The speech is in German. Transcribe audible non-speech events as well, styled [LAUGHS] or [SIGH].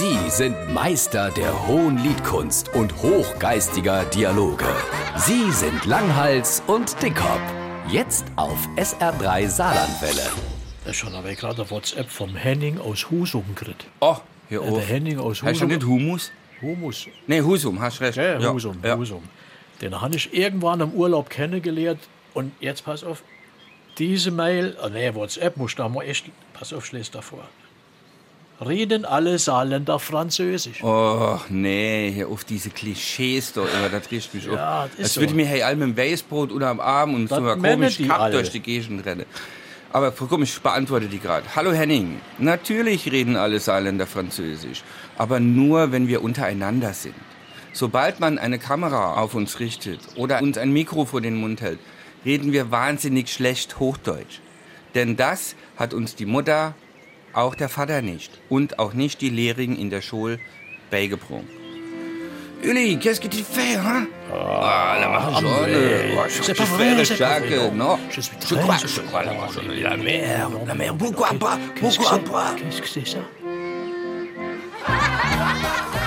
Sie sind Meister der hohen Liedkunst und hochgeistiger Dialoge. Sie sind Langhals und Dickhop. Jetzt auf SR3 Saarlandwelle. Da schon aber gerade eine WhatsApp vom Henning aus Husum gekriegt. Oh, hier Ja, der auf. Henning aus Hast du Husum. nicht Humus? Humus. Nee, Husum, hast recht. Ja, Husum, ja. Husum. Den habe ich irgendwann im Urlaub kennengelernt. Und jetzt pass auf, diese Mail, oh nee, WhatsApp muss da mal echt, pass auf, schließ davor. Reden alle Saarländer Französisch. Oh, nee, hier auf diese Klischees da immer, das riecht mich Ja, auf. das ist Als so. würde mir hey all mit dem Weißbrot oder am Arm und Das so ein meinen komisch die Kack alle. durch die Gegend rennen. Aber komm, ich beantworte die gerade. Hallo Henning, natürlich reden alle Saarländer Französisch, aber nur, wenn wir untereinander sind. Sobald man eine Kamera auf uns richtet oder uns ein Mikro vor den Mund hält, reden wir wahnsinnig schlecht Hochdeutsch. Denn das hat uns die Mutter, auch der Vater nicht und auch nicht die Lehrerin in der Schule beigebracht. Uli, qu'est-ce que tu fais, hein? Ah, la marchonne. Oh, je C'est je pas vrai, vrai, non. Je suis Je très crois, heureux. je crois la marchonne. La mer, la mer, pourquoi pas? Pourquoi pas? Qu'est-ce que c'est ça [LAUGHS]